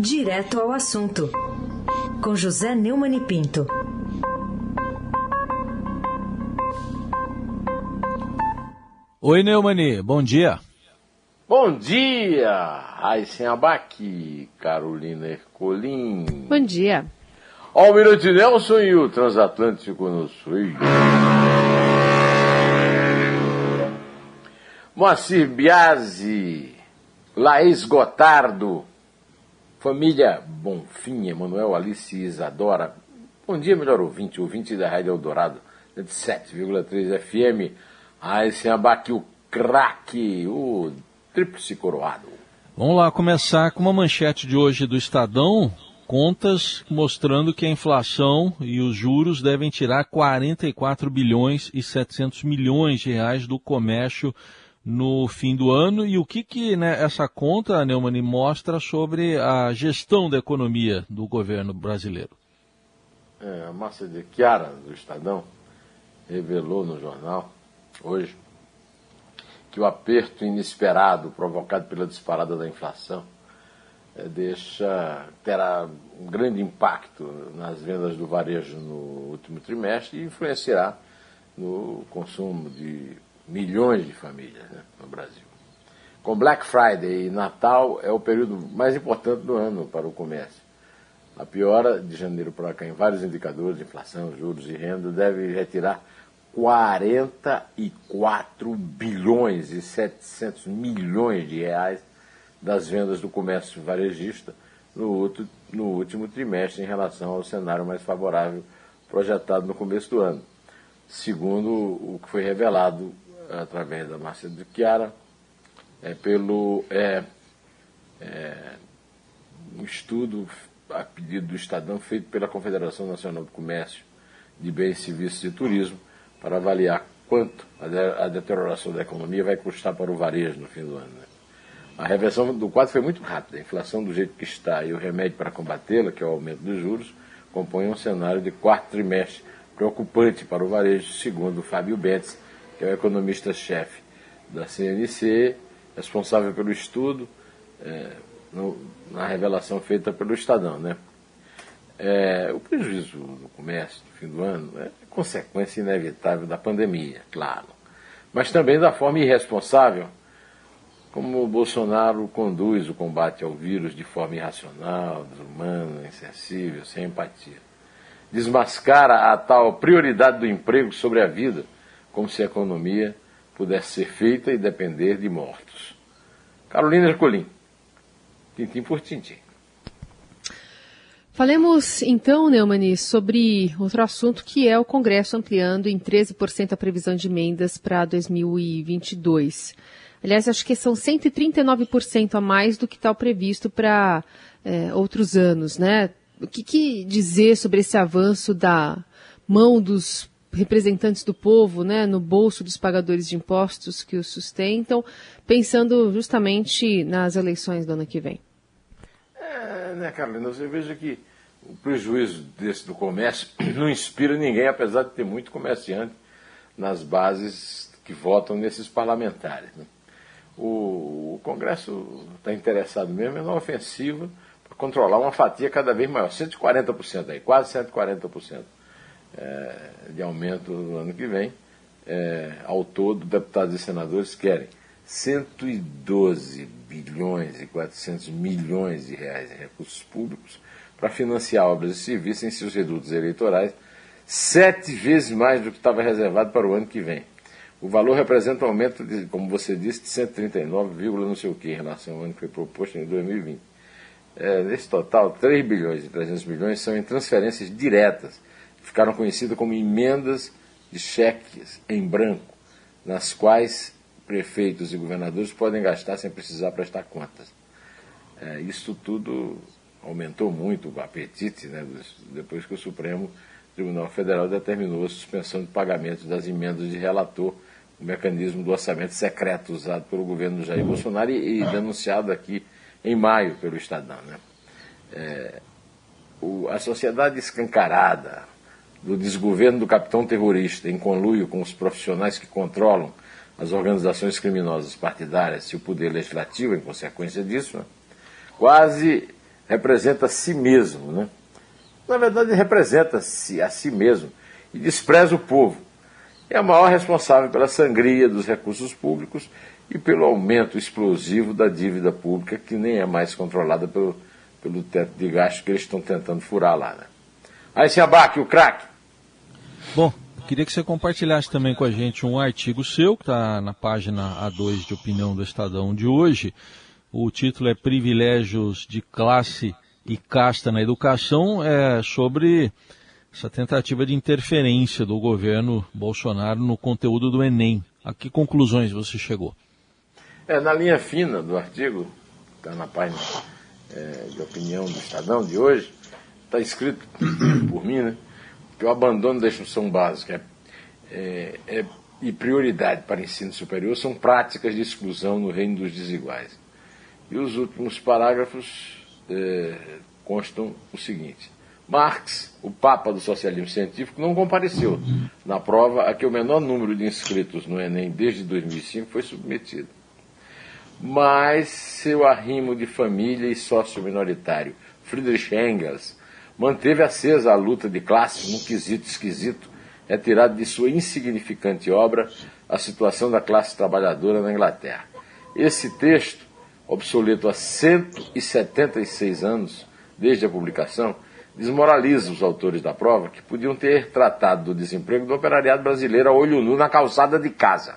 Direto ao assunto, com José Neumann e Pinto. Oi, Neumani, bom dia. Bom dia, Raíssen Abac, Carolina Ercolim. Bom dia. Almirante Nelson e o Transatlântico no Sul. Moacir Biasi, Laís Gotardo, família Bonfim, Emanuel Alice e Isadora. Bom dia, melhor ouvinte, ouvinte da Rádio Eldorado, 7,3 FM. Aí sem abaque o craque, o tríplice coroado. Vamos lá começar com uma manchete de hoje do Estadão. Contas mostrando que a inflação e os juros devem tirar 44 bilhões e 700 milhões de reais do comércio no fim do ano. E o que, que né, essa conta, Neumann, mostra sobre a gestão da economia do governo brasileiro? É, a Márcia de Chiara, do Estadão, revelou no jornal hoje que o aperto inesperado provocado pela disparada da inflação é, deixa terá um grande impacto nas vendas do varejo no último trimestre e influenciará no consumo de milhões de famílias né, no Brasil. Com Black Friday e Natal é o período mais importante do ano para o comércio. A piora de janeiro para cá em vários indicadores, inflação, juros e renda, deve retirar 44 bilhões e 700 milhões de reais das vendas do comércio varejista no, no último trimestre em relação ao cenário mais favorável projetado no começo do ano, segundo o que foi revelado através da Márcia de Chiara, é, pelo é, é, um estudo a pedido do Estadão feito pela Confederação Nacional do Comércio de Bens, Serviços e Turismo para avaliar quanto a, de, a deterioração da economia vai custar para o varejo no fim do ano. Né? A reversão do quadro foi muito rápida. A inflação do jeito que está e o remédio para combatê-la, que é o aumento dos juros, compõem um cenário de quarto trimestre preocupante para o varejo, segundo Fábio Bentes, que é o economista-chefe da CNC, responsável pelo estudo, é, no, na revelação feita pelo Estadão. Né? É, o prejuízo no comércio no fim do ano é consequência inevitável da pandemia, claro, mas também da forma irresponsável como o Bolsonaro conduz o combate ao vírus de forma irracional, desumana, insensível, sem empatia. Desmascara a tal prioridade do emprego sobre a vida como se a economia pudesse ser feita e depender de mortos. Carolina Ercolim, tintim por tintim. Falemos então, Neumann, sobre outro assunto que é o Congresso ampliando em 13% a previsão de emendas para 2022. Aliás, acho que são 139% a mais do que está previsto para é, outros anos, né? O que, que dizer sobre esse avanço da mão dos representantes do povo, né, no bolso dos pagadores de impostos que o sustentam, pensando justamente nas eleições do ano que vem? É, né, Carolina, você veja que o prejuízo desse do comércio não inspira ninguém, apesar de ter muito comerciante nas bases que votam nesses parlamentares. Né? O, o, Congresso está interessado mesmo na ofensiva para controlar uma fatia cada vez maior, 140% aí, quase 140% é, de aumento no ano que vem. É, ao todo, deputados e senadores querem 112 bilhões e 400 milhões de reais em recursos públicos para financiar obras e serviços em seus redutos eleitorais, sete vezes mais do que estava reservado para o ano que vem. O valor representa um aumento, de, como você disse, de 139, não sei o que em relação ao ano que foi proposto em 2020. É, nesse total, 3 bilhões e 300 milhões são em transferências diretas ficaram conhecidas como emendas de cheques em branco, nas quais prefeitos e governadores podem gastar sem precisar prestar contas. É, isso tudo aumentou muito o apetite né, depois que o Supremo Tribunal Federal determinou a suspensão de pagamentos das emendas de relator, o mecanismo do orçamento secreto usado pelo governo Jair Bolsonaro e, e denunciado aqui em maio pelo Estadão. Né? É, o, a sociedade escancarada, do desgoverno do capitão terrorista, em conluio com os profissionais que controlam as organizações criminosas partidárias e o poder legislativo, em consequência disso, né? quase representa a si mesmo, né? Na verdade, representa-se a si mesmo e despreza o povo. É o maior responsável pela sangria dos recursos públicos e pelo aumento explosivo da dívida pública, que nem é mais controlada pelo, pelo teto de gasto que eles estão tentando furar lá. Né? Aí se abaque o craque. Bom, queria que você compartilhasse também com a gente um artigo seu, que está na página A2 de opinião do Estadão de hoje. O título é Privilégios de Classe e Casta na Educação, é sobre essa tentativa de interferência do governo Bolsonaro no conteúdo do Enem. A que conclusões você chegou? É, na linha fina do artigo, está na página é, de opinião do Estadão de hoje, está escrito por mim, né, que o abandono da instrução básica é, é, e prioridade para ensino superior são práticas de exclusão no reino dos desiguais. E os últimos parágrafos é, constam o seguinte: Marx, o papa do socialismo científico, não compareceu na prova a que o menor número de inscritos no Enem desde 2005 foi submetido. Mas seu arrimo de família e sócio minoritário, Friedrich Engels, manteve acesa a luta de classes num quesito esquisito, retirado de sua insignificante obra A Situação da Classe Trabalhadora na Inglaterra. Esse texto, obsoleto há 176 anos desde a publicação, desmoraliza os autores da prova que podiam ter tratado do desemprego do operariado brasileiro a olho nu na calçada de casa.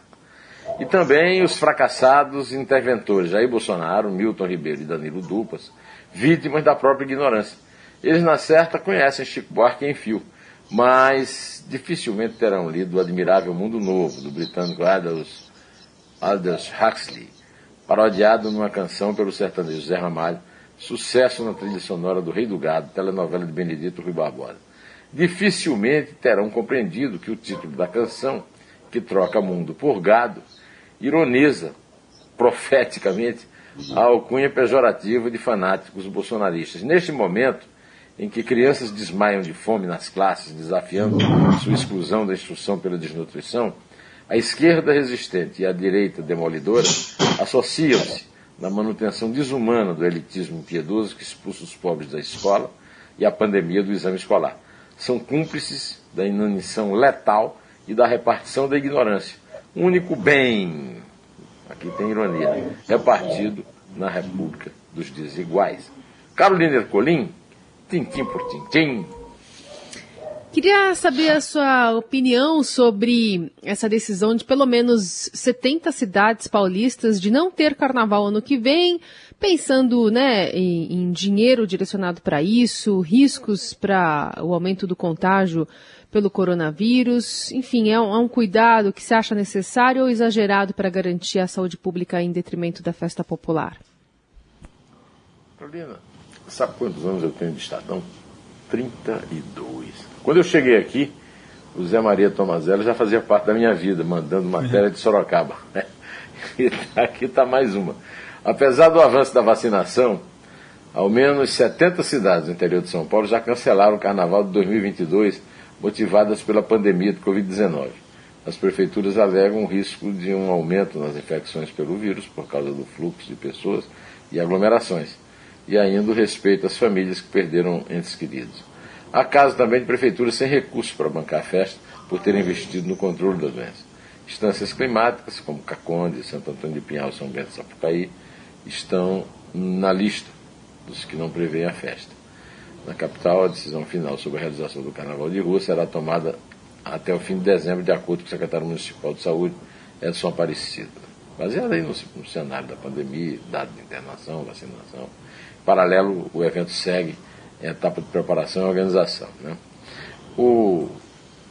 E também os fracassados interventores Jair Bolsonaro, Milton Ribeiro e Danilo Dupas, vítimas da própria ignorância. Eles, na certa, conhecem Chico Buarque em fio, mas dificilmente terão lido o admirável Mundo Novo, do britânico Aldous, Aldous Huxley, parodiado numa canção pelo sertanejo Zé Ramalho, sucesso na trilha sonora do Rei do Gado, telenovela de Benedito Rui Barbosa. Dificilmente terão compreendido que o título da canção, que troca mundo por gado, ironiza profeticamente a alcunha pejorativa de fanáticos bolsonaristas. Neste momento, em que crianças desmaiam de fome nas classes, desafiando sua exclusão da instrução pela desnutrição, a esquerda resistente e a direita demolidora associam-se na manutenção desumana do elitismo impiedoso que expulsa os pobres da escola e a pandemia do exame escolar. São cúmplices da inanição letal e da repartição da ignorância. Único bem, aqui tem ironia, né? repartido na República dos Desiguais. Carolina Ercolim, tintim por tintim, Queria saber a sua opinião sobre essa decisão de pelo menos 70 cidades paulistas de não ter carnaval ano que vem, pensando né, em, em dinheiro direcionado para isso, riscos para o aumento do contágio pelo coronavírus. Enfim, é um, é um cuidado que se acha necessário ou exagerado para garantir a saúde pública em detrimento da festa popular? Carolina, sabe quantos anos eu tenho de Estadão? 32. Quando eu cheguei aqui, o Zé Maria Tomazello já fazia parte da minha vida, mandando matéria de Sorocaba. E aqui está mais uma. Apesar do avanço da vacinação, ao menos 70 cidades do interior de São Paulo já cancelaram o carnaval de 2022, motivadas pela pandemia de Covid-19. As prefeituras alegam o risco de um aumento nas infecções pelo vírus por causa do fluxo de pessoas e aglomerações, e ainda o respeito às famílias que perderam entes queridos. Há casos também de prefeituras sem recursos para bancar a festa por terem investido no controle da doença. Instâncias climáticas, como Caconde, Santo Antônio de Pinhal e São Bento de Sapucaí, estão na lista dos que não prevêem a festa. Na capital, a decisão final sobre a realização do Carnaval de Rua será tomada até o fim de dezembro, de acordo com o secretário municipal de saúde, Edson Aparecido. Baseado aí no, no cenário da pandemia, dado de internação, vacinação. Paralelo, o evento segue em etapa de preparação e organização. Né? O,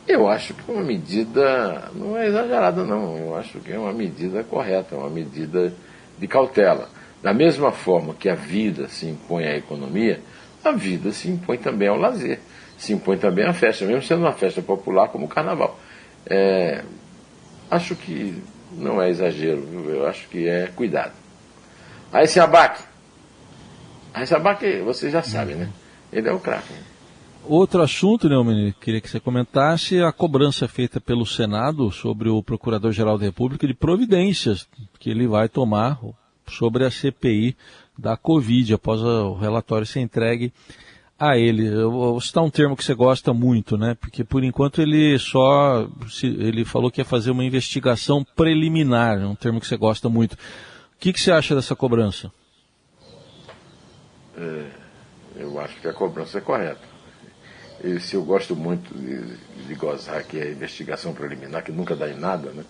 eu acho que uma medida não é exagerada, não. Eu acho que é uma medida correta, uma medida de cautela. Da mesma forma que a vida se impõe à economia, a vida se impõe também ao lazer, se impõe também à festa, mesmo sendo uma festa popular como o carnaval. É, acho que não é exagero, eu acho que é cuidado. Aí esse abaque. Esse abaque você já sabe, né? Ele é o craque. Outro assunto, Neumann, queria que você comentasse a cobrança feita pelo Senado sobre o Procurador-Geral da República de providências que ele vai tomar, sobre a CPI da Covid, após o relatório ser entregue a ele. Eu vou citar um termo que você gosta muito, né? Porque por enquanto ele só ele falou que ia fazer uma investigação preliminar, um termo que você gosta muito. O que, que você acha dessa cobrança? É, eu acho que a cobrança é correta. Esse eu gosto muito de, de gozar que é a investigação preliminar, que nunca dá em nada, né?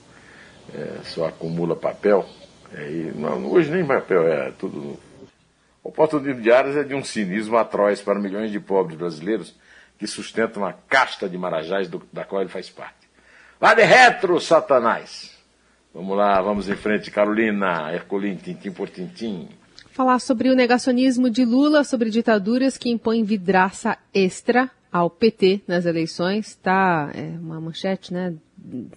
É, só acumula papel. É, e, não, hoje nem papel, é tudo o Porto Diários é de um cinismo atroz para milhões de pobres brasileiros que sustentam a casta de marajás do, da qual ele faz parte. Lá de retro, Satanás! Vamos lá, vamos em frente, Carolina, Herculin, tintim por tintim. Falar sobre o negacionismo de Lula sobre ditaduras que impõem vidraça extra ao PT nas eleições. Tá, é uma manchete, né,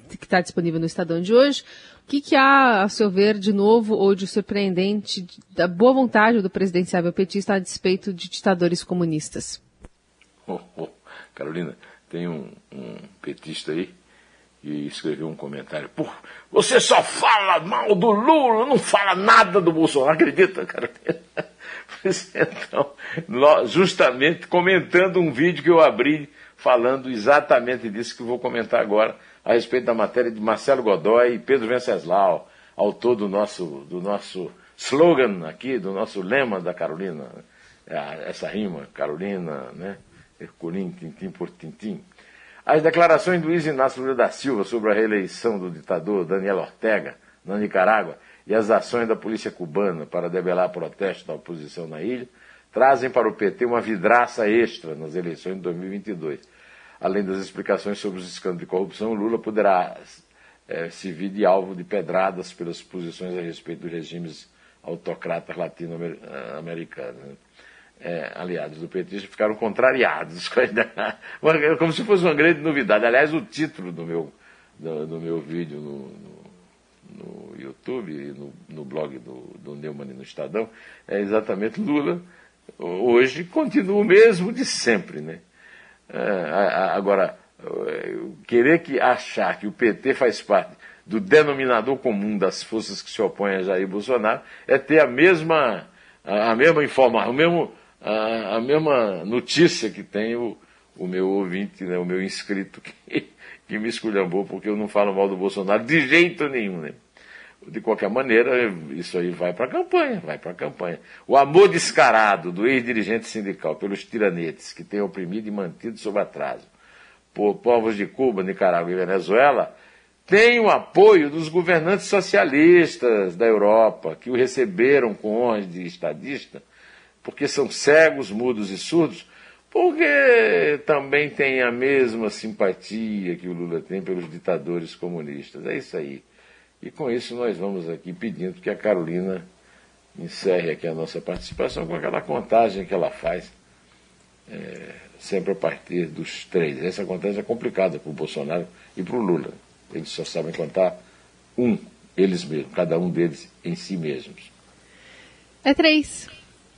que está disponível no Estadão de hoje. O que, que, há, a seu ver, de novo ou de surpreendente da boa vontade do presidenciável petista a despeito de ditadores comunistas? Oh, oh. Carolina, tem um, um, petista aí que escreveu um comentário. Pô, você só fala mal do Lula, não fala nada do Bolsonaro, acredita, Carolina? então, justamente comentando um vídeo que eu abri falando exatamente disso que vou comentar agora a respeito da matéria de Marcelo Godoy e Pedro Venceslau, autor do nosso, do nosso slogan aqui, do nosso lema da Carolina, é, essa rima, Carolina, né? Herculim, tintim por tintim. As declarações do Luiz Inácio Lula da Silva sobre a reeleição do ditador Daniel Ortega na Nicarágua e as ações da polícia cubana para debelar protesto da oposição na ilha trazem para o PT uma vidraça extra nas eleições de 2022 além das explicações sobre os escândalos de corrupção, Lula poderá é, servir de alvo de pedradas pelas posições a respeito dos regimes autocratas latino-americanos. É, aliados do PT ficaram contrariados, como se fosse uma grande novidade. Aliás, o título do meu, do, do meu vídeo no, no, no YouTube e no, no, blog do, do Neumann no Estadão é exatamente Lula. Hoje continua o mesmo de sempre, né? É, agora, querer que achar que o PT faz parte do denominador comum das forças que se opõem a Jair Bolsonaro é ter a mesma, a mesma informação, o mesmo, a, a, mesma notícia que tem o, o meu ouvinte, né, o meu inscrito que, que me esculhambou porque eu não falo mal do Bolsonaro de jeito nenhum. Né? De qualquer maneira, isso aí vai para a campanha, vai para a campanha. O amor descarado do ex-dirigente sindical pelos tiranetes que tem oprimido e mantido sob atraso por povos de Cuba, Nicarágua e Venezuela, tem o apoio dos governantes socialistas da Europa, que o receberam com honra de estadista, porque são cegos, mudos e surdos, porque também tem a mesma simpatia que o Lula tem pelos ditadores comunistas. É isso aí. E com isso nós vamos aqui pedindo que a Carolina encerre aqui a nossa participação com aquela contagem que ela faz, é, sempre a partir dos três. Essa contagem é complicada para o Bolsonaro e para o Lula. Eles só sabem contar um, eles mesmos, cada um deles em si mesmos. É três.